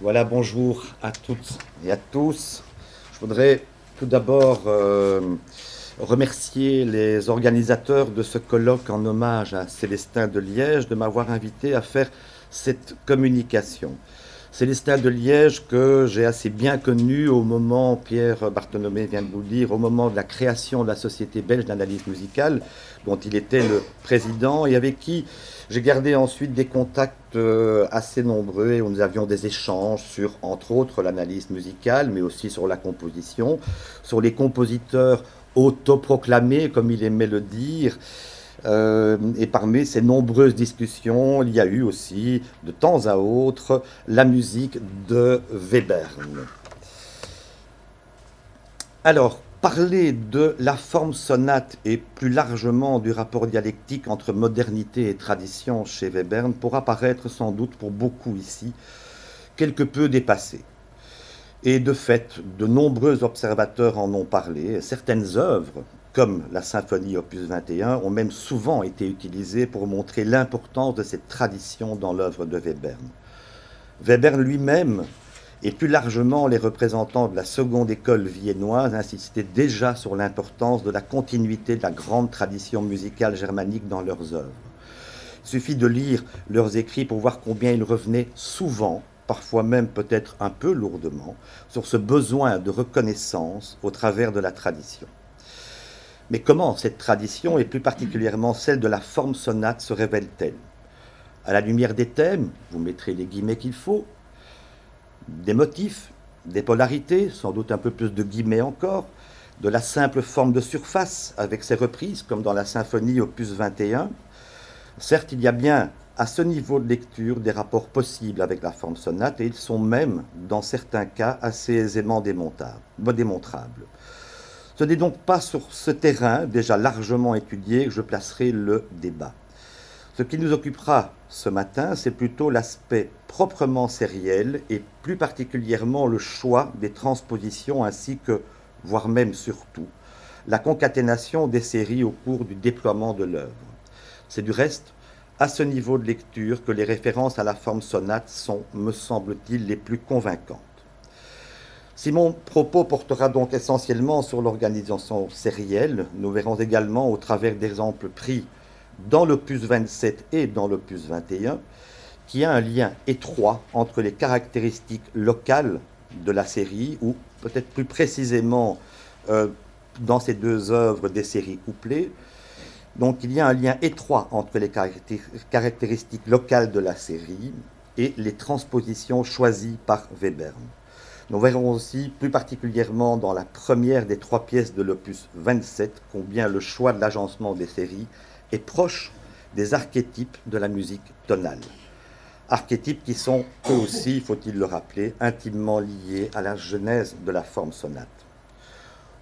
Voilà, bonjour à toutes et à tous. Je voudrais tout d'abord euh, remercier les organisateurs de ce colloque en hommage à Célestin de Liège de m'avoir invité à faire cette communication. Célestin de Liège que j'ai assez bien connu au moment, Pierre Bartholomé vient de vous le dire, au moment de la création de la Société belge d'analyse musicale, dont il était le président et avec qui j'ai gardé ensuite des contacts euh, assez nombreux et où nous avions des échanges sur, entre autres, l'analyse musicale, mais aussi sur la composition, sur les compositeurs autoproclamés, comme il aimait le dire. Euh, et parmi ces nombreuses discussions, il y a eu aussi, de temps à autre, la musique de Webern. Alors, Parler de la forme sonate et plus largement du rapport dialectique entre modernité et tradition chez Webern pourra paraître sans doute pour beaucoup ici quelque peu dépassé. Et de fait, de nombreux observateurs en ont parlé. Certaines œuvres, comme la symphonie opus 21, ont même souvent été utilisées pour montrer l'importance de cette tradition dans l'œuvre de Webern. Webern lui-même et plus largement les représentants de la seconde école viennoise insistaient déjà sur l'importance de la continuité de la grande tradition musicale germanique dans leurs œuvres. Il suffit de lire leurs écrits pour voir combien ils revenaient souvent, parfois même peut-être un peu lourdement, sur ce besoin de reconnaissance au travers de la tradition. Mais comment cette tradition, et plus particulièrement celle de la forme sonate, se révèle-t-elle? À la lumière des thèmes, vous mettrez les guillemets qu'il faut, des motifs, des polarités, sans doute un peu plus de guillemets encore, de la simple forme de surface avec ses reprises, comme dans la symphonie opus 21. Certes, il y a bien à ce niveau de lecture des rapports possibles avec la forme sonate, et ils sont même, dans certains cas, assez aisément démontrables. Ce n'est donc pas sur ce terrain, déjà largement étudié, que je placerai le débat. Ce qui nous occupera ce matin, c'est plutôt l'aspect proprement sériel et plus particulièrement le choix des transpositions ainsi que, voire même surtout, la concaténation des séries au cours du déploiement de l'œuvre. C'est du reste à ce niveau de lecture que les références à la forme sonate sont, me semble-t-il, les plus convaincantes. Si mon propos portera donc essentiellement sur l'organisation sérielle, nous verrons également, au travers d'exemples pris dans l'opus 27 et dans l'opus 21, qui a un lien étroit entre les caractéristiques locales de la série, ou peut-être plus précisément euh, dans ces deux œuvres des séries couplées. Donc il y a un lien étroit entre les caractéristiques locales de la série et les transpositions choisies par Webern. Nous verrons aussi, plus particulièrement dans la première des trois pièces de l'opus 27, combien le choix de l'agencement des séries est proche des archétypes de la musique tonale. Archétypes qui sont, eux aussi, faut-il le rappeler, intimement liés à la genèse de la forme sonate.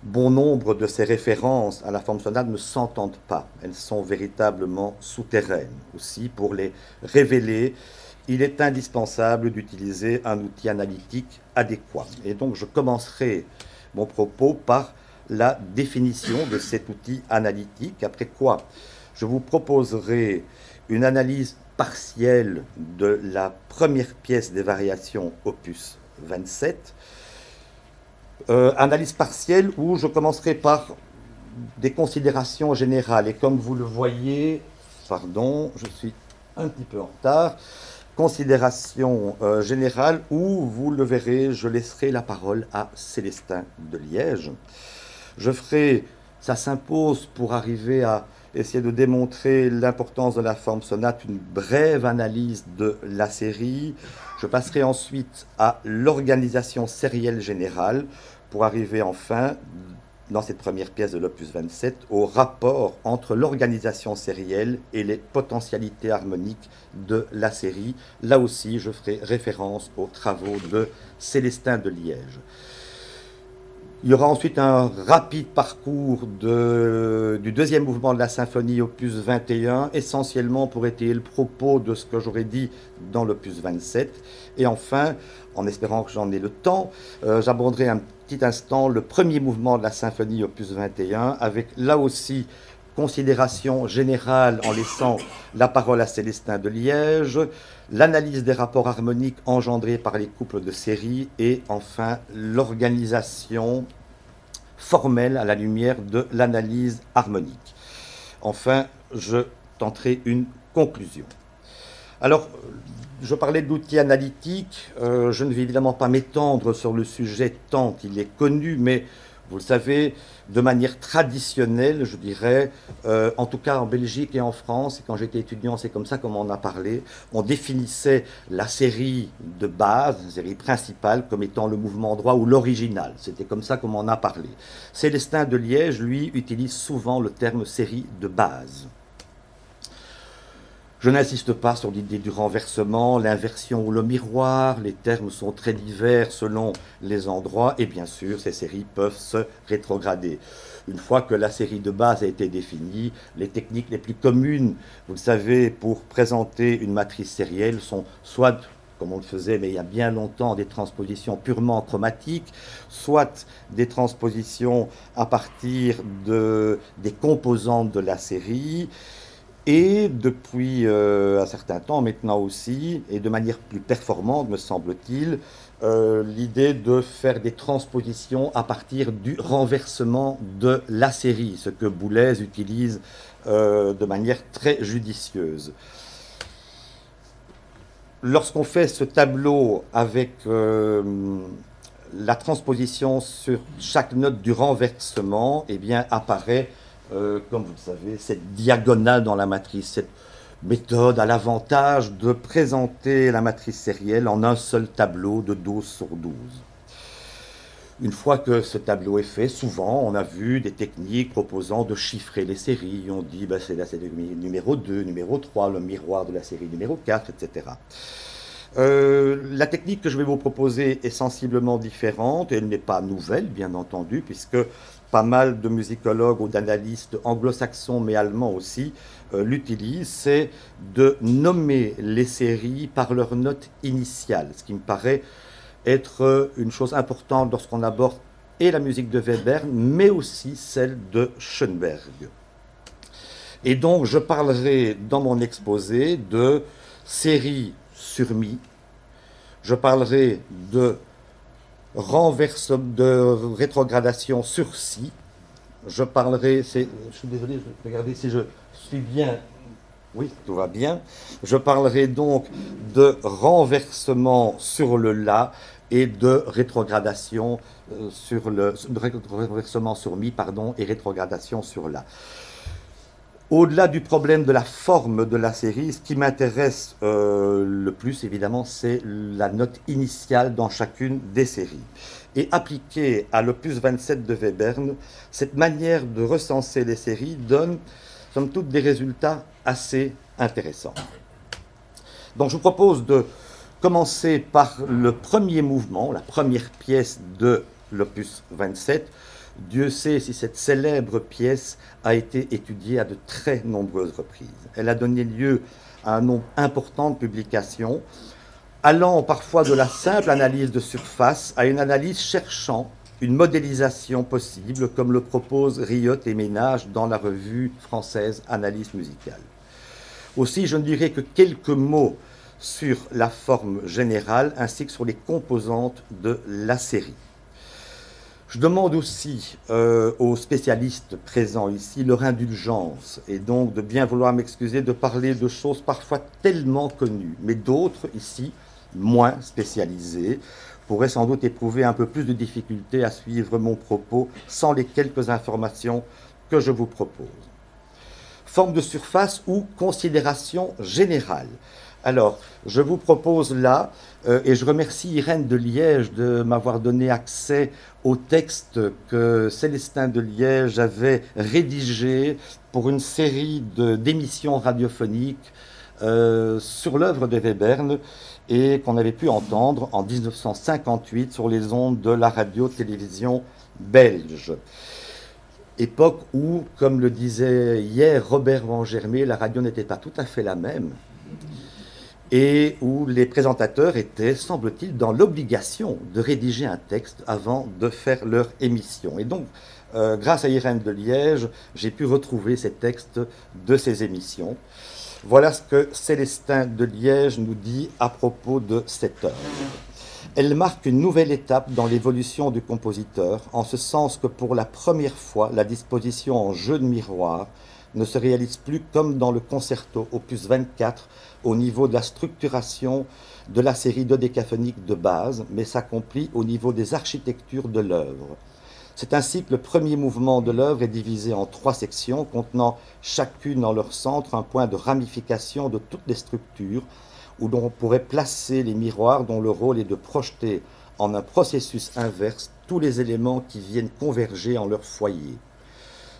Bon nombre de ces références à la forme sonate ne s'entendent pas. Elles sont véritablement souterraines. Aussi, pour les révéler, il est indispensable d'utiliser un outil analytique adéquat. Et donc, je commencerai mon propos par la définition de cet outil analytique, après quoi je vous proposerai une analyse partielle de la première pièce des variations opus 27. Euh, analyse partielle où je commencerai par des considérations générales. Et comme vous le voyez, pardon, je suis un petit peu en retard, considération euh, générale où, vous le verrez, je laisserai la parole à Célestin de Liège. Je ferai, ça s'impose pour arriver à essayer de démontrer l'importance de la forme sonate, une brève analyse de la série. Je passerai ensuite à l'organisation sérielle générale pour arriver enfin, dans cette première pièce de l'opus 27, au rapport entre l'organisation sérielle et les potentialités harmoniques de la série. Là aussi, je ferai référence aux travaux de Célestin de Liège. Il y aura ensuite un rapide parcours du deuxième mouvement de la symphonie, opus 21, essentiellement pour étayer le propos de ce que j'aurais dit dans l'opus 27. Et enfin, en espérant que j'en ai le temps, euh, j'aborderai un petit instant le premier mouvement de la symphonie, opus 21, avec là aussi considération générale en laissant la parole à Célestin de Liège, l'analyse des rapports harmoniques engendrés par les couples de série et enfin l'organisation formelle à la lumière de l'analyse harmonique. Enfin, je tenterai une conclusion. Alors, je parlais d'outils analytiques, euh, je ne vais évidemment pas m'étendre sur le sujet tant il est connu, mais vous le savez, de manière traditionnelle, je dirais, euh, en tout cas en Belgique et en France, et quand j'étais étudiant, c'est comme ça qu'on en a parlé, on définissait la série de base, la série principale, comme étant le mouvement droit ou l'original. C'était comme ça qu'on en a parlé. Célestin de Liège, lui, utilise souvent le terme série de base. Je n'insiste pas sur l'idée du renversement, l'inversion ou le miroir, les termes sont très divers selon les endroits et bien sûr ces séries peuvent se rétrograder. Une fois que la série de base a été définie, les techniques les plus communes, vous le savez, pour présenter une matrice sérielle sont soit comme on le faisait, mais il y a bien longtemps, des transpositions purement chromatiques, soit des transpositions à partir de, des composantes de la série, et depuis euh, un certain temps maintenant aussi, et de manière plus performante me semble-t-il, euh, l'idée de faire des transpositions à partir du renversement de la série, ce que Boulez utilise euh, de manière très judicieuse. Lorsqu'on fait ce tableau avec la transposition sur chaque note du renversement, eh bien apparaît euh, comme vous le savez, cette diagonale dans la matrice, cette méthode a l'avantage de présenter la matrice sérielle en un seul tableau de 12 sur 12. Une fois que ce tableau est fait, souvent on a vu des techniques proposant de chiffrer les séries. On dit ben, c'est la série numéro 2, numéro 3, le miroir de la série numéro 4, etc. Euh, la technique que je vais vous proposer est sensiblement différente et elle n'est pas nouvelle, bien entendu, puisque pas mal de musicologues ou d'analystes anglo-saxons, mais allemands aussi, euh, l'utilisent, c'est de nommer les séries par leur note initiale, ce qui me paraît être une chose importante lorsqu'on aborde et la musique de Webern, mais aussi celle de Schoenberg. Et donc, je parlerai dans mon exposé de séries sur mi, je parlerai de renverse de rétrogradation sur si. Je parlerai, je suis désolé, regardez si je suis bien. Oui, tout va bien. Je parlerai donc de renversement sur le la et de rétrogradation euh, sur le de renversement sur mi pardon et rétrogradation sur la. Au-delà du problème de la forme de la série, ce qui m'intéresse euh, le plus, évidemment, c'est la note initiale dans chacune des séries. Et appliquée à l'opus 27 de Webern, cette manière de recenser les séries donne, somme toute, des résultats assez intéressants. Donc je vous propose de commencer par le premier mouvement, la première pièce de l'opus 27, Dieu sait si cette célèbre pièce a été étudiée à de très nombreuses reprises. Elle a donné lieu à un nombre important de publications, allant parfois de la simple analyse de surface à une analyse cherchant une modélisation possible, comme le proposent Riot et Ménage dans la revue française Analyse musicale. Aussi, je ne dirai que quelques mots sur la forme générale ainsi que sur les composantes de la série. Je demande aussi euh, aux spécialistes présents ici leur indulgence et donc de bien vouloir m'excuser de parler de choses parfois tellement connues, mais d'autres ici, moins spécialisées, pourraient sans doute éprouver un peu plus de difficulté à suivre mon propos sans les quelques informations que je vous propose. Forme de surface ou considération générale. Alors, je vous propose là, euh, et je remercie Irène de Liège de m'avoir donné accès au texte que Célestin de Liège avait rédigé pour une série d'émissions radiophoniques euh, sur l'œuvre de Webern et qu'on avait pu entendre en 1958 sur les ondes de la radio-télévision belge. Époque où, comme le disait hier Robert Van Germé, la radio n'était pas tout à fait la même et où les présentateurs étaient, semble-t-il, dans l'obligation de rédiger un texte avant de faire leur émission. Et donc, euh, grâce à Irène de Liège, j'ai pu retrouver ces textes de ces émissions. Voilà ce que Célestin de Liège nous dit à propos de cette œuvre. Elle marque une nouvelle étape dans l'évolution du compositeur, en ce sens que pour la première fois, la disposition en jeu de miroir ne se réalise plus comme dans le concerto opus 24 au niveau de la structuration de la série dodécaphonique de base, mais s'accomplit au niveau des architectures de l'œuvre. C'est ainsi que le premier mouvement de l'œuvre est divisé en trois sections contenant chacune en leur centre un point de ramification de toutes les structures où l'on pourrait placer les miroirs dont le rôle est de projeter en un processus inverse tous les éléments qui viennent converger en leur foyer.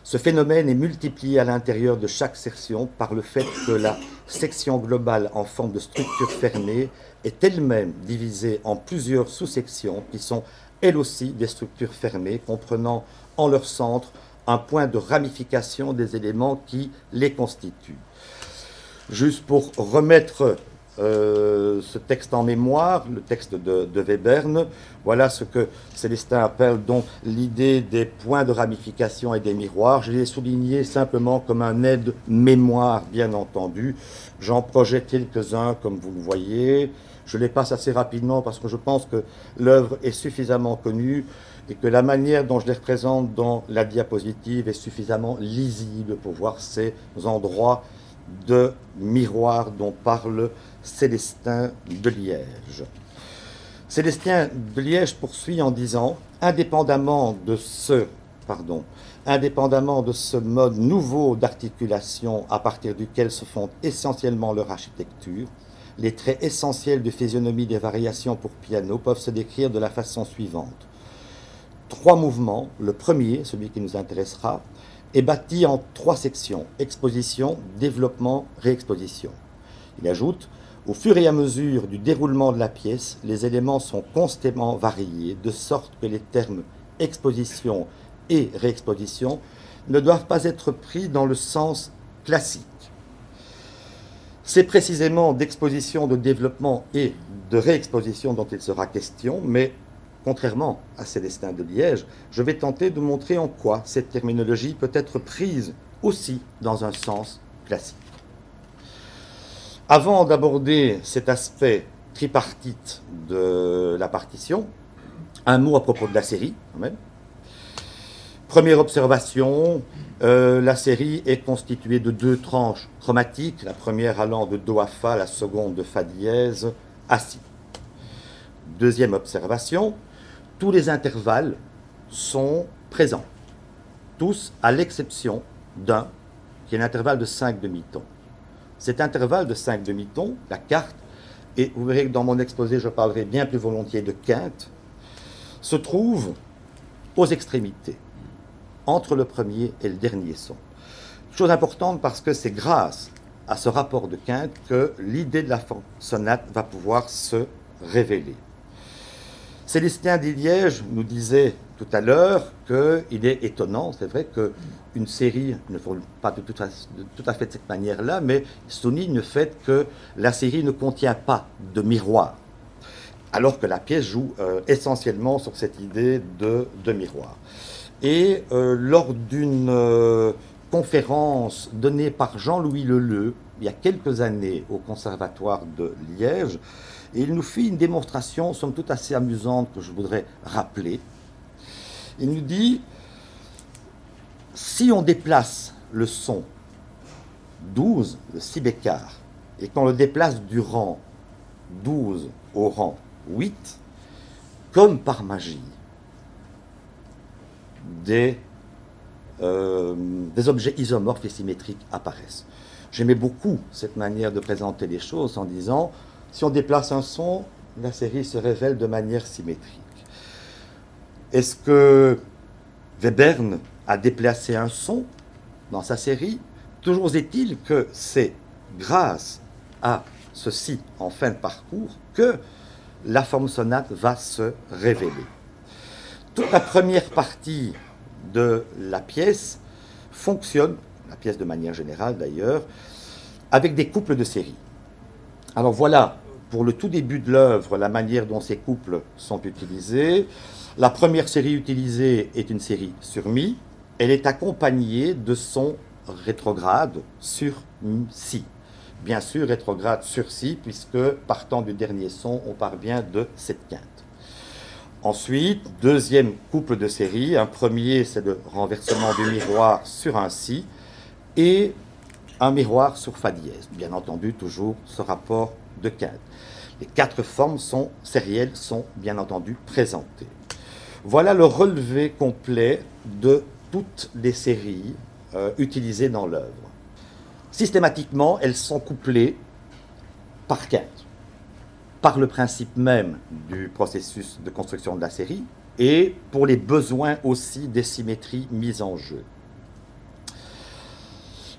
Ce phénomène est multiplié à l'intérieur de chaque section par le fait que la section globale en forme de structure fermée est elle-même divisée en plusieurs sous-sections qui sont elles aussi des structures fermées comprenant en leur centre un point de ramification des éléments qui les constituent. Juste pour remettre euh, ce texte en mémoire, le texte de, de, Webern. Voilà ce que Célestin appelle donc l'idée des points de ramification et des miroirs. Je l'ai souligné simplement comme un aide-mémoire, bien entendu. J'en projette quelques-uns, comme vous le voyez. Je les passe assez rapidement parce que je pense que l'œuvre est suffisamment connue et que la manière dont je les représente dans la diapositive est suffisamment lisible pour voir ces endroits de miroir dont parle Célestin de Liège. Célestin de Liège poursuit en disant, indépendamment de ce, pardon, indépendamment de ce mode nouveau d'articulation à partir duquel se font essentiellement leur architecture, les traits essentiels de physionomie des variations pour piano peuvent se décrire de la façon suivante. Trois mouvements, le premier, celui qui nous intéressera, est bâti en trois sections, exposition, développement, réexposition. Il ajoute, au fur et à mesure du déroulement de la pièce, les éléments sont constamment variés, de sorte que les termes exposition et réexposition ne doivent pas être pris dans le sens classique. C'est précisément d'exposition, de développement et de réexposition dont il sera question, mais contrairement à Célestin de Liège, je vais tenter de montrer en quoi cette terminologie peut être prise aussi dans un sens classique. Avant d'aborder cet aspect tripartite de la partition, un mot à propos de la série. Première observation, euh, la série est constituée de deux tranches chromatiques, la première allant de Do à Fa, la seconde de Fa dièse à Si. Deuxième observation, tous les intervalles sont présents, tous à l'exception d'un, qui est l'intervalle de 5 demi-tons. Cet intervalle de 5 demi-tons, la carte, et vous verrez que dans mon exposé, je parlerai bien plus volontiers de quinte, se trouve aux extrémités, entre le premier et le dernier son. Chose importante parce que c'est grâce à ce rapport de quinte que l'idée de la sonate va pouvoir se révéler. Célestin Liège nous disait tout à l'heure qu'il est étonnant, c'est vrai qu'une série ne fonctionne pas de tout, à, fait de cette manière-là, mais souligne le fait que la série ne contient pas de miroir, alors que la pièce joue euh, essentiellement sur cette idée de, de miroir. Et euh, lors d'une euh, conférence donnée par Jean-Louis Leleu, il y a quelques années au Conservatoire de Liège, et il nous fit une démonstration, somme toute assez amusante, que je voudrais rappeler. Il nous dit, si on déplace le son 12, le si bécard, et qu'on le déplace du rang 12 au rang 8, comme par magie, euh, des objets isomorphes et symétriques apparaissent. J'aimais beaucoup cette manière de présenter les choses en disant si on déplace un son, la série se révèle de manière symétrique. Est-ce que Webern a déplacé un son dans sa série? Toujours est-il que c'est grâce à ceci en fin de parcours que la forme sonate va se révéler. Toute la première partie de la pièce fonctionne, la pièce de manière générale d'ailleurs, avec des couples de séries. Alors voilà pour le tout début de l'œuvre la manière dont ces couples sont utilisés. La première série utilisée est une série sur Mi. Elle est accompagnée de son rétrograde sur Si. Bien sûr, rétrograde sur Si, puisque partant du dernier son, on part bien de cette quinte. Ensuite, deuxième couple de série. Un premier, c'est le renversement du miroir sur un Si. Et un miroir sur Fa dièse. Bien entendu, toujours ce rapport Les quatre formes sont sérielles sont bien entendu présentées. Voilà le relevé complet de toutes les séries euh, utilisées dans l'œuvre. Systématiquement, elles sont couplées par quinte, par le principe même du processus de construction de la série et pour les besoins aussi des symétries mises en jeu.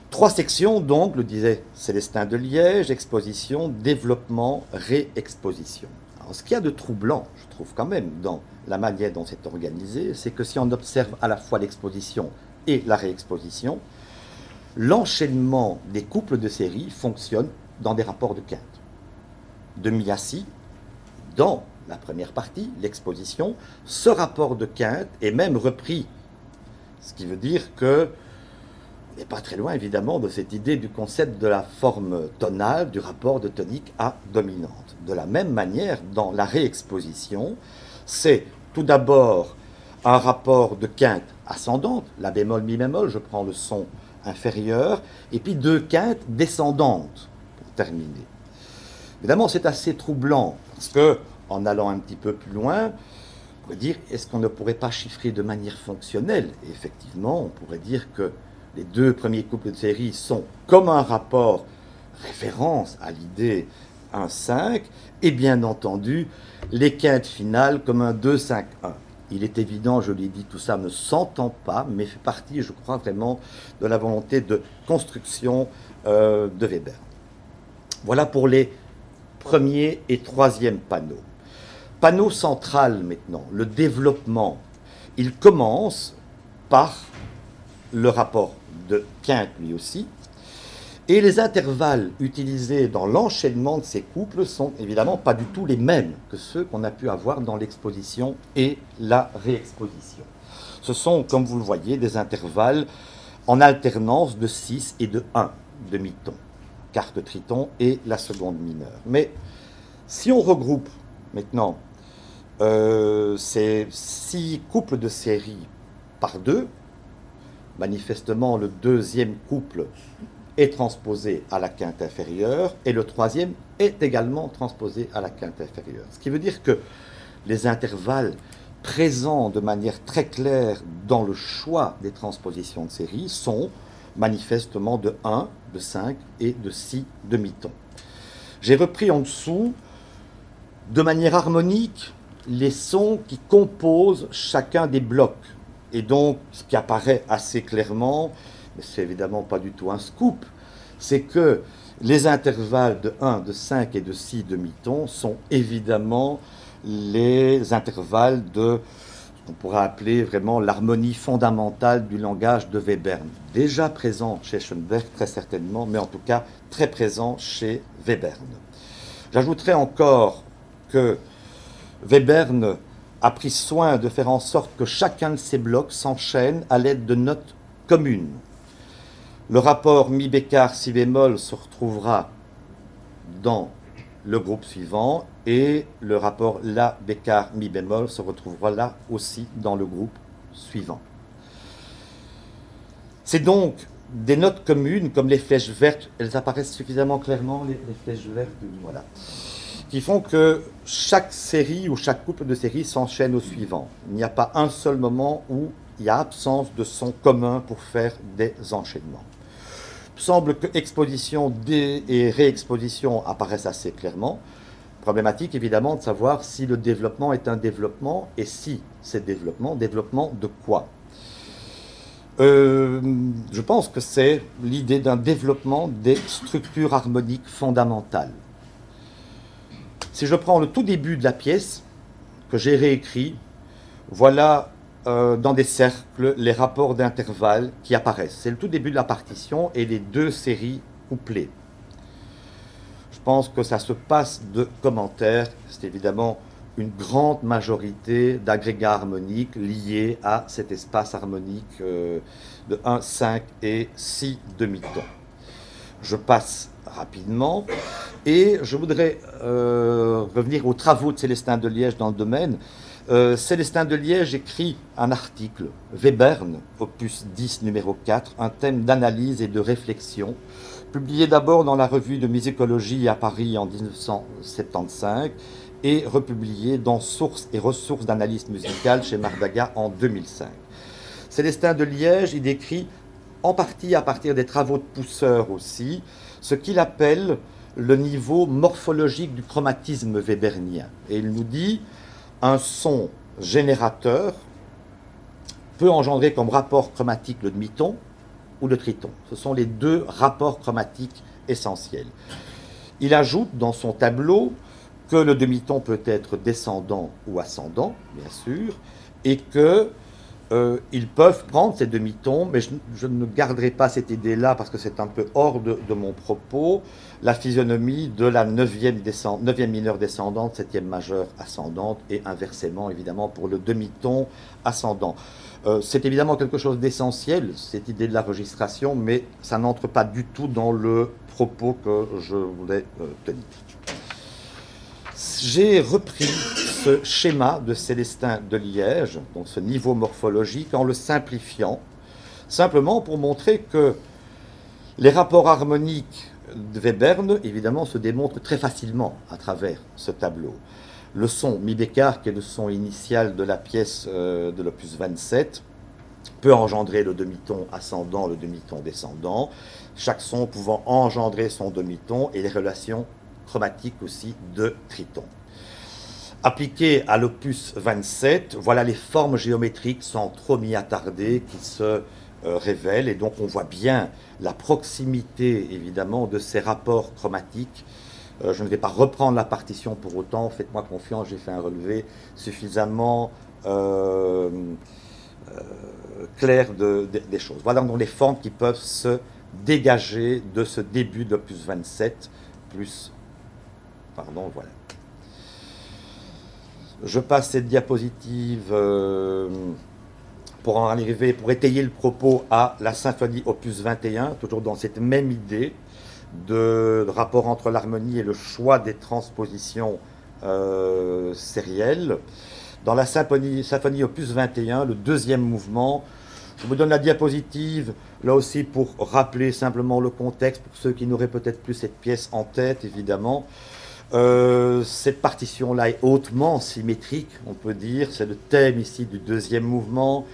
Trois sections, donc, le disait Célestin de Liège, exposition, développement, réexposition. Alors, ce qu'il y a de troublant, je trouve quand même, dans la manière dont c'est organisé, c'est que si on observe à la fois l'exposition et la réexposition, l'enchaînement des couples de séries fonctionne dans des rapports de quinte. De Miassi, dans la première partie, l'exposition, ce rapport de quinte est même repris. Ce qui veut dire que n'est pas très loin évidemment de cette idée du concept de la forme tonale, du rapport de tonique à dominante. De la même manière, dans la réexposition, c'est tout d'abord un rapport de quinte ascendante, la bémol, mi bémol, je prends le son inférieur, et puis deux quintes descendantes pour terminer. Évidemment, c'est assez troublant parce que, en allant un petit peu plus loin, on pourrait dire est-ce qu'on ne pourrait pas chiffrer de manière fonctionnelle? Effectivement, on pourrait dire que les deux premiers couples de série sont comme un rapport référence à l'idée 1-5, et bien entendu, les quintes finales comme un 2-5-1. Il est évident, je l'ai dit, tout ça ne s'entend pas, mais fait partie, je crois vraiment, de la volonté de construction euh, de Weber. Voilà pour les premiers et troisième panneaux. Panneau central maintenant, le développement. Il commence par le rapport de quinte lui aussi. Et les intervalles utilisés dans l'enchaînement de ces couples sont évidemment pas du tout les mêmes que ceux qu'on a pu avoir dans l'exposition et la réexposition. Ce sont, comme vous le voyez, des intervalles en alternance de 6 et de 1 demi-ton, carte triton et la seconde mineure. Mais si on regroupe maintenant euh, ces six couples de série par deux, Manifestement, le deuxième couple est transposé à la quinte inférieure et le troisième est également transposé à la quinte inférieure. Ce qui veut dire que les intervalles présents de manière très claire dans le choix des transpositions de série sont manifestement de 1, de 5 et de 6 demi-tons. J'ai repris en dessous de manière harmonique les sons qui composent chacun des blocs et donc, ce qui apparaît assez clairement, mais c'est évidemment pas du tout un scoop, c'est que les intervalles de 1, de 5 et de 6 demi-tons sont évidemment les intervalles de ce qu'on pourrait appeler vraiment l'harmonie fondamentale du langage de Webern. Déjà présent chez Schoenberg, très certainement, mais en tout cas très présent chez Webern. J'ajouterai encore que Webern a pris soin de faire en sorte que chacun de ces blocs s'enchaîne à l'aide de notes communes. Le rapport mi bécard si bémol se retrouvera dans le groupe suivant et le rapport la bécard mi bémol se retrouvera là aussi dans le groupe suivant. C'est donc des notes communes comme les flèches vertes, elles apparaissent suffisamment clairement les, les flèches vertes, voilà qui font que chaque série ou chaque couple de séries s'enchaîne au suivant. Il n'y a pas un seul moment où il y a absence de son commun pour faire des enchaînements. Il semble que exposition et réexposition apparaissent assez clairement. Problématique évidemment de savoir si le développement est un développement et si c'est développement, développement de quoi? Euh, Je pense que c'est l'idée d'un développement des structures harmoniques fondamentales. Si je prends le tout début de la pièce, que j'ai réécrit, voilà euh, dans des cercles les rapports d'intervalle qui apparaissent. C'est le tout début de la partition et les deux séries couplées. Je pense que ça se passe de commentaires. C'est évidemment une grande majorité d'agrégats harmoniques liés à cet espace harmonique euh, de 1, 5 et 6 demi-tons. Je passe rapidement et je voudrais euh, revenir aux travaux de Célestin de Liège dans le domaine. Euh, Célestin de Liège écrit un article, Webern, opus 10, numéro 4, un thème d'analyse et de réflexion, publié d'abord dans la revue de musicologie à Paris en 1975 et republié dans Sources et ressources d'analyse musicale chez Mardaga en 2005. Célestin de Liège y décrit, en partie à partir des travaux de Pousseur aussi, ce qu'il appelle le niveau morphologique du chromatisme webernien. Et il nous dit un son générateur peut engendrer comme rapport chromatique le demi-ton ou le triton. Ce sont les deux rapports chromatiques essentiels. Il ajoute dans son tableau que le demi-ton peut être descendant ou ascendant, bien sûr, et que euh, ils peuvent prendre ces demi-tons, mais je, ne garderai pas cette idée-là parce que c'est un peu hors de, mon propos, la physionomie de la neuvième, mineure descendante, septième majeure ascendante, et inversement, évidemment, pour le demi-ton ascendant. Euh, c'est évidemment quelque chose d'essentiel, cette idée de la registration, mais ça n'entre pas du tout dans le propos que je voulais euh, tenir j'ai repris ce schéma de Célestin de Liège, donc ce niveau morphologique, en le simplifiant, simplement pour montrer que les rapports harmoniques de Webern, évidemment, se démontrent très facilement à travers ce tableau. Le son mi bécard, qui est le son initial de la pièce euh, de l'opus 27, peut engendrer le demi-ton ascendant, le demi-ton descendant, chaque son pouvant engendrer son demi-ton et les relations chromatique aussi de Triton. Appliqué à l'opus 27, voilà les formes géométriques sans trop m'y attarder qui se euh, révèlent et donc on voit bien la proximité évidemment de ces rapports chromatiques. Euh, je ne vais pas reprendre la partition pour autant, faites-moi confiance, j'ai fait un relevé suffisamment euh, clair des choses. Voilà donc les formes qui peuvent se dégager de ce début d'opus 27 plus Pardon, voilà. Je passe cette diapositive euh, pour en arriver, pour étayer le propos à la symphonie opus 21, toujours dans cette même idée de, rapport entre l'harmonie et le choix des transpositions euh, sérielles. Dans la symphonie, symphonie opus 21, le deuxième mouvement, je vous donne la diapositive, là aussi pour rappeler simplement le contexte, pour ceux qui n'auraient peut-être plus cette pièce en tête, évidemment. Euh, cette partition-là est hautement symétrique, on peut dire. C'est le thème ici du deuxième mouvement.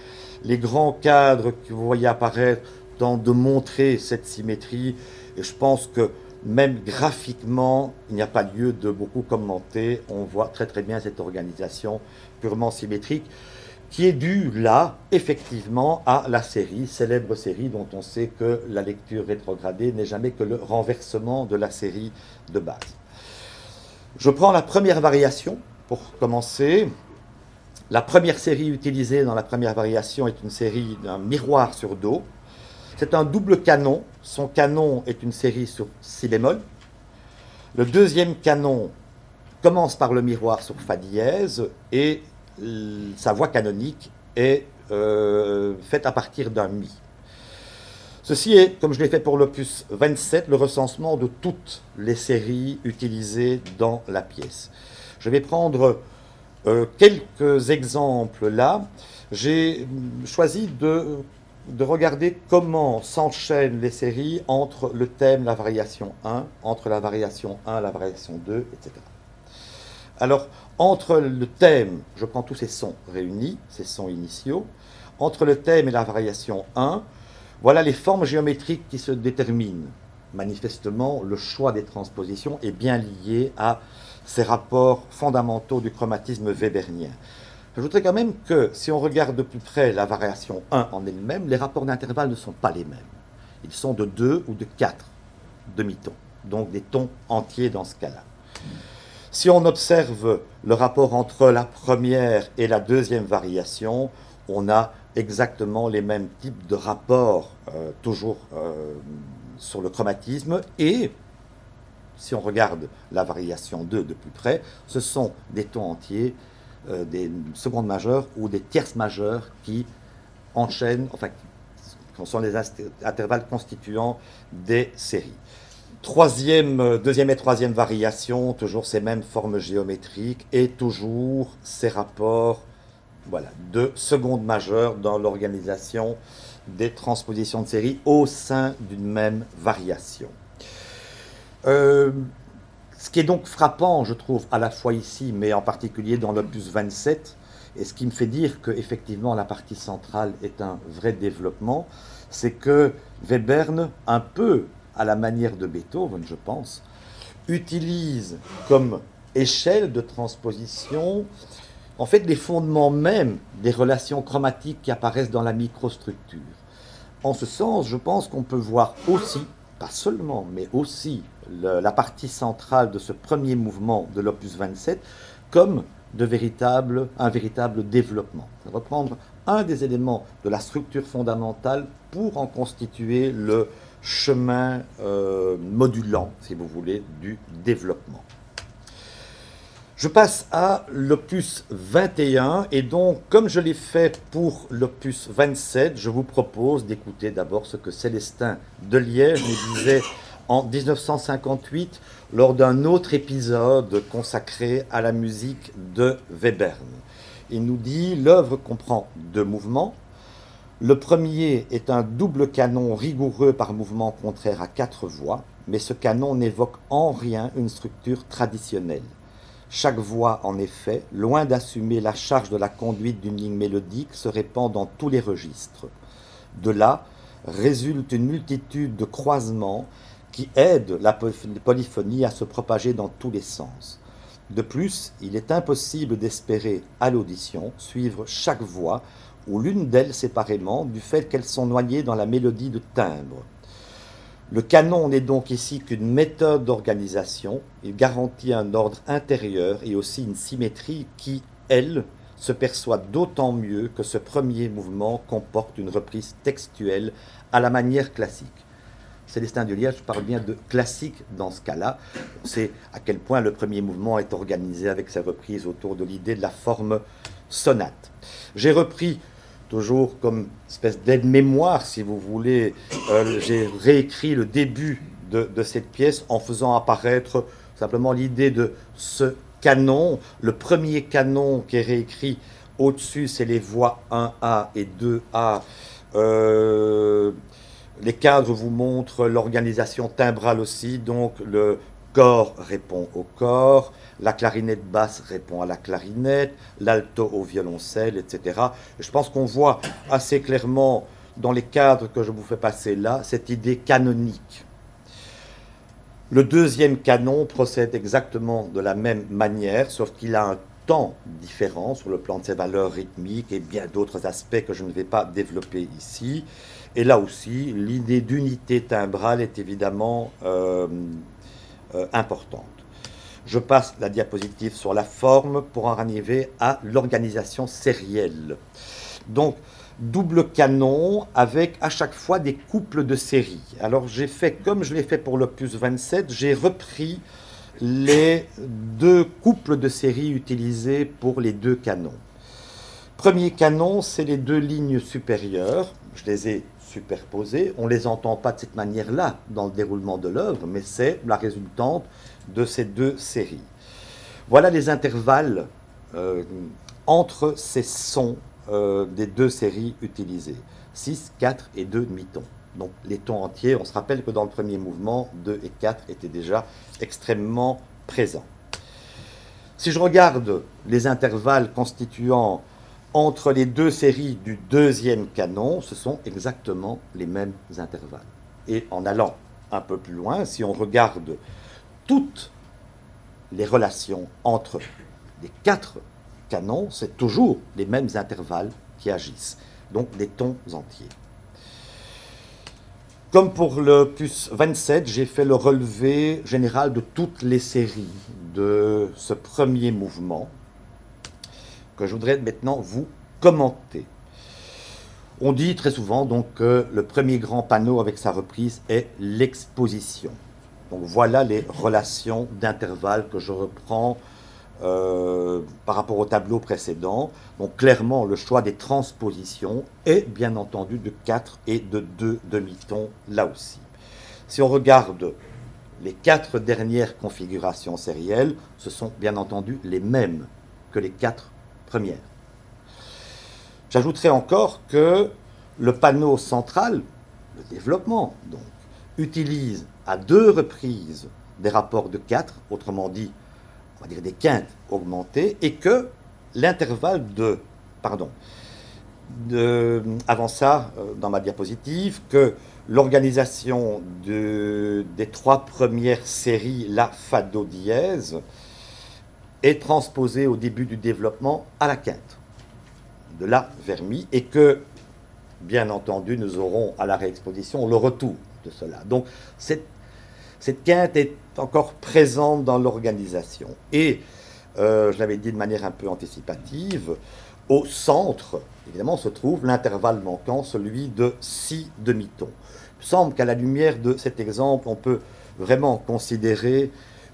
Les grands cadres que vous voyez apparaître tentent de montrer cette symétrie. Et je pense que même graphiquement, il n'y a pas lieu de beaucoup commenter. On voit très très bien cette organisation purement symétrique qui est due là, effectivement, à la série, célèbre série dont on sait que la lecture rétrogradée n'est jamais que le renversement de la série de base. Je prends la première variation pour commencer. La première série utilisée dans la première variation est une série d'un miroir sur Do. C'est un double canon. Son canon est une série sur Si bémol. Le deuxième canon commence par le miroir sur Fa dièse et sa voix canonique est euh, faite à partir d'un Mi. Ceci est, comme je l'ai fait pour l'opus 27, le recensement de toutes les séries utilisées dans la pièce. Je vais prendre euh, quelques exemples là. J'ai choisi de, de regarder comment s'enchaînent les séries entre le thème, la variation 1, entre la variation 1, la variation 2, etc. Alors, entre le thème, je prends tous ces sons réunis, ces sons initiaux, entre le thème et la variation 1, voilà les formes géométriques qui se déterminent. Manifestement, le choix des transpositions est bien lié à ces rapports fondamentaux du chromatisme webernien. J'ajouterais quand même que si on regarde de plus près la variation 1 en elle-même, les rapports d'intervalle ne sont pas les mêmes. Ils sont de 2 ou de 4 demi-tons, donc des tons entiers dans ce cas-là. Si on observe le rapport entre la première et la deuxième variation, on a exactement les mêmes types de rapports, euh, toujours euh, sur le chromatisme, et si on regarde la variation 2 de plus près, ce sont des tons entiers, euh, des secondes majeures ou des tierces majeures qui enchaînent, enfin, qui sont les intervalles constituants des séries. Troisième, deuxième et troisième variation, toujours ces mêmes formes géométriques et toujours ces rapports voilà, de seconde majeure dans l'organisation des transpositions de séries au sein d'une même variation. Euh, ce qui est donc frappant, je trouve, à la fois ici, mais en particulier dans l'opus 27, et ce qui me fait dire que effectivement la partie centrale est un vrai développement, c'est que Webern, un peu à la manière de Beethoven, je pense, utilise comme échelle de transposition en fait les fondements même des relations chromatiques qui apparaissent dans la microstructure. En ce sens, je pense qu'on peut voir aussi, pas seulement, mais aussi la partie centrale de ce premier mouvement de l'opus 27 comme un véritable développement. Reprendre un des éléments de la structure fondamentale pour en constituer le, chemin euh, modulant, si vous voulez, du développement. Je passe à l'opus 21 et donc, comme je l'ai fait pour l'opus 27, je vous propose d'écouter d'abord ce que Célestin de Liège nous disait en 1958 lors d'un autre épisode consacré à la musique de Webern. Il nous dit L'œuvre comprend deux mouvements, le premier est un double canon rigoureux par mouvement contraire à quatre voix, mais ce canon n'évoque en rien une structure traditionnelle. Chaque voix, en effet, loin d'assumer la charge de la conduite d'une ligne mélodique, se répand dans tous les registres. De là résulte une multitude de croisements qui aident la polyphonie à se propager dans tous les sens. De plus, il est impossible d'espérer à l'audition suivre chaque voix ou l'une d'elles séparément, du fait qu'elles sont noyées dans la mélodie de timbre. Le canon n'est donc ici qu'une méthode d'organisation, il garantit un ordre intérieur et aussi une symétrie qui, elle, se perçoit d'autant mieux que ce premier mouvement comporte une reprise textuelle à la manière classique. Célestin de Liège parle bien de classique dans ce cas-là. On sait à quel point le premier mouvement est organisé avec sa reprise autour de l'idée de la forme sonate. J'ai repris toujours comme espèce d'aide-mémoire, si vous voulez. Euh, j'ai réécrit le début de, cette pièce en faisant apparaître simplement l'idée de ce canon. Le premier canon qui est réécrit au-dessus, c'est les voix 1A et 2A. Euh, les cadres vous montrent l'organisation timbrale aussi, donc le corps répond au corps, la clarinette basse répond à la clarinette, l'alto au violoncelle, etc. je pense qu'on voit assez clairement dans les cadres que je vous fais passer là cette idée canonique. Le deuxième canon procède exactement de la même manière, sauf qu'il a un temps différent sur le plan de ses valeurs rythmiques et bien d'autres aspects que je ne vais pas développer ici. Et là aussi, l'idée d'unité timbrale est évidemment euh, importante. Je passe la diapositive sur la forme pour en arriver à l'organisation sérielle. Donc, double canon avec à chaque fois des couples de séries. Alors j'ai fait comme je l'ai fait pour l'opus 27, j'ai repris les deux couples de séries utilisés pour les deux canons. Premier canon, c'est les deux lignes supérieures. Je les ai superposées. On ne les entend pas de cette manière-là dans le déroulement de l'œuvre, mais c'est la résultante de ces deux séries. Voilà les intervalles euh, entre ces sons euh, des deux séries utilisées. 6, 4 et 2 demi-tons. Donc les tons entiers, on se rappelle que dans le premier mouvement, 2 et 4 étaient déjà extrêmement présents. Si je regarde les intervalles constituant entre les deux séries du deuxième canon, ce sont exactement les mêmes intervalles. Et en allant un peu plus loin, si on regarde toutes les relations entre les quatre canons, c'est toujours les mêmes intervalles qui agissent, donc des tons entiers. Comme pour le plus 27, j'ai fait le relevé général de toutes les séries de ce premier mouvement que je voudrais maintenant vous commenter. On dit très souvent donc que le premier grand panneau avec sa reprise est l'exposition. Donc voilà les relations d'intervalle que je reprends euh, par rapport au tableau précédent. Donc clairement, le choix des transpositions est bien entendu de 4 et de 2 demi-tons là aussi. Si on regarde les quatre dernières configurations sérielles, ce sont bien entendu les mêmes que les quatre J'ajouterai encore que le panneau central, le développement, donc, utilise à deux reprises des rapports de 4, autrement dit, on va dire des quintes augmentées, et que l'intervalle de, pardon, de, avant ça, euh, dans ma diapositive, que l'organisation de, des trois premières séries, la Fado dièse, est transposée au début du développement à la quinte, de la vers mi, et que, bien entendu, nous aurons à la réexposition le retour de cela. Donc, cette, quinte est encore présente dans l'organisation. Et, euh, je l'avais dit de manière un peu anticipative, au centre, évidemment, se trouve l'intervalle manquant, celui de 6 demi-tons. Il semble qu'à la lumière de cet exemple, on peut vraiment considérer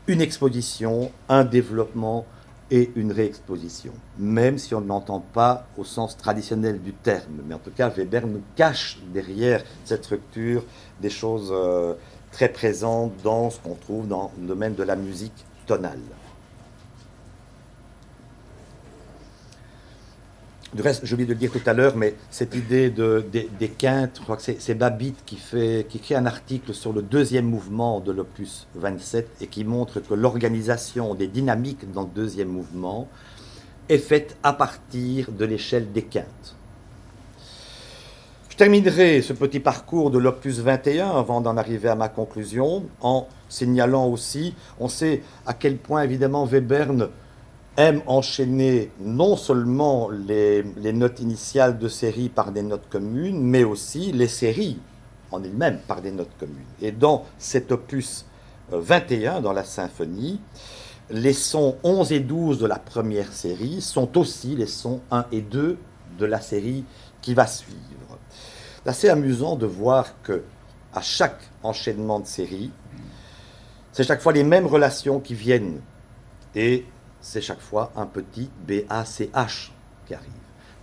une exposition, un développement et une réexposition, même si on ne l'entend pas au sens traditionnel du terme. Mais en tout cas, Weber nous cache derrière cette structure des choses euh, très présentes dans ce qu'on trouve dans le domaine de la musique tonale. Du reste, je oublié de le dire tout à l'heure, mais cette idée de, des, quintes, je crois que c'est Babbitt qui, fait, qui crée un article sur le deuxième mouvement de l'opus 27 et qui montre que l'organisation des dynamiques dans le deuxième mouvement est faite à partir de l'échelle des quintes. Je terminerai ce petit parcours de l'opus 21 avant d'en arriver à ma conclusion en signalant aussi, on sait à quel point évidemment Webern enchaîner non seulement les, notes initiales de série par des notes communes, mais aussi les séries en elles-mêmes par des notes communes. Et dans cet opus 21, euh, dans la symphonie, les sons 11 et 12 de la première série sont aussi les sons 1 et 2 de la série qui va suivre. C'est assez amusant de voir que à chaque enchaînement de série, c'est chaque fois les mêmes relations qui viennent. Et c'est chaque fois un petit BACH qui arrive.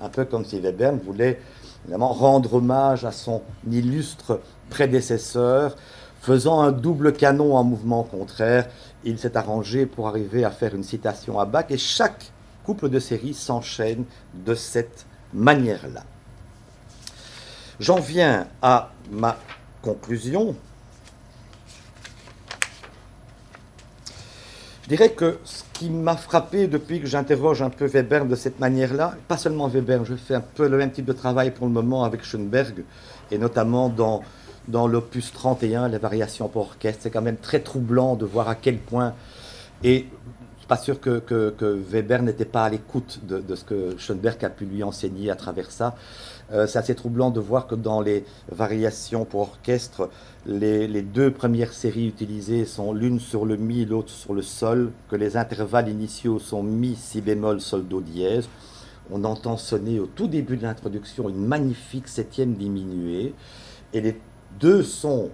Un peu comme si Webern voulait évidemment rendre hommage à son illustre prédécesseur, faisant un double canon en mouvement contraire. Il s'est arrangé pour arriver à faire une citation à Bach et chaque couple de séries s'enchaîne de cette manière-là. J'en viens à ma conclusion. Je dirais que qui m'a frappé depuis que j'interroge un peu Weber de cette manière-là, pas seulement Weber, je fais un peu le même type de travail pour le moment avec Schoenberg, et notamment dans, dans l'opus 31, les variations pour orchestre. C'est quand même très troublant de voir à quel point, et pas sûr que, Weber n'était pas à l'écoute de, ce que Schoenberg a pu lui enseigner à travers ça. Euh, c'est assez troublant de voir que dans les variations pour orchestre, les, deux premières séries utilisées sont l'une sur le mi, l'autre sur le sol, que les intervalles initiaux sont mi, si bémol, sol, do dièse. On entend sonner au tout début de l'introduction une magnifique septième diminuée, et les deux sons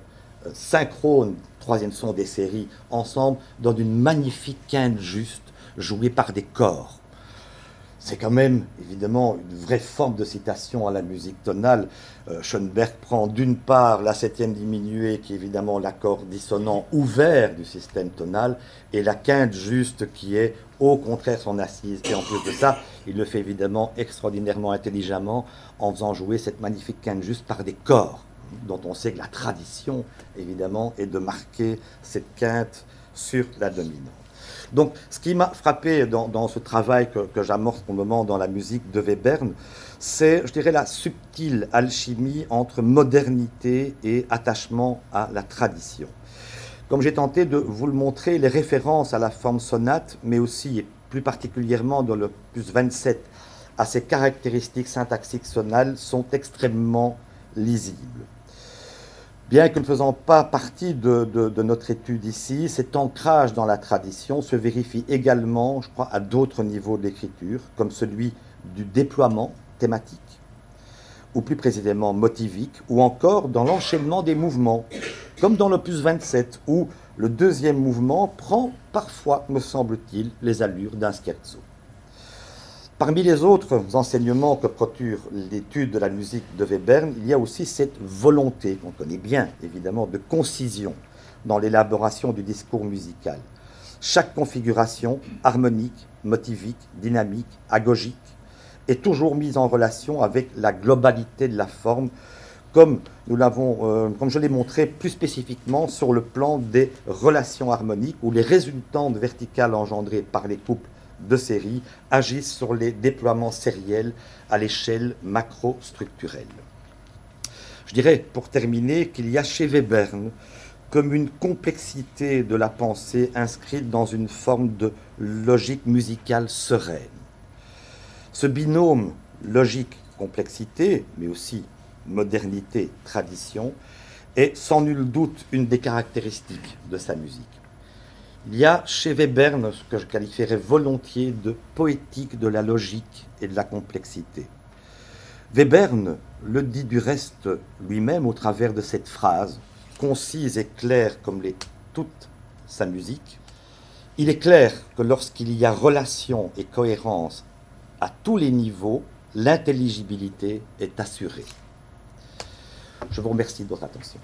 euh, synchrones, troisième son des séries, ensemble, donnent une magnifique quinte juste, jouée par des corps c'est quand même évidemment une vraie forme de citation à la musique tonale. Euh, Schoenberg prend d'une part la septième diminuée, qui est évidemment l'accord dissonant ouvert du système tonal, et la quinte juste, qui est au contraire son assise. Et en plus de ça, il le fait évidemment extraordinairement intelligemment en faisant jouer cette magnifique quinte juste par des corps, dont on sait que la tradition, évidemment, est de marquer cette quinte sur la dominante. Donc, ce qui m'a frappé dans, ce travail que, j'amorce pour le moment dans la musique de Webern, c'est, je dirais, la subtile alchimie entre modernité et attachement à la tradition. Comme j'ai tenté de vous le montrer, les références à la forme sonate, mais aussi et plus particulièrement dans le plus 27 à ses caractéristiques syntaxiques sonales, sont extrêmement lisibles. Bien que ne faisant pas partie de, notre étude ici, cet ancrage dans la tradition se vérifie également, je crois, à d'autres niveaux de l'écriture, comme celui du déploiement thématique, ou plus précisément motivique, ou encore dans l'enchaînement des mouvements, comme dans l'opus 27, où le deuxième mouvement prend parfois, me semble-t-il, les allures d'un scherzo. Parmi les autres enseignements que procure l'étude de la musique de Webern, il y a aussi cette volonté, qu'on connaît bien évidemment, de concision dans l'élaboration du discours musical. Chaque configuration harmonique, motivique, dynamique, agogique est toujours mise en relation avec la globalité de la forme, comme, euh, comme je l'ai montré plus spécifiquement sur le plan des relations harmoniques où les résultantes verticales engendrées par les couples de série agissent sur les déploiements sériels à l'échelle macro-structurelle. Je dirais, pour terminer, qu'il y a chez Webern comme une complexité de la pensée inscrite dans une forme de logique musicale sereine. Ce binôme logique-complexité, mais aussi modernité-tradition, est sans nul doute une des caractéristiques de sa musique. Il y a chez Webern ce que je qualifierais volontiers de poétique de la logique et de la complexité. Webern le dit du reste lui-même au travers de cette phrase, concise et claire comme l'est toute sa musique. Il est clair que lorsqu'il y a relation et cohérence à tous les niveaux, l'intelligibilité est assurée. Je vous remercie de votre attention.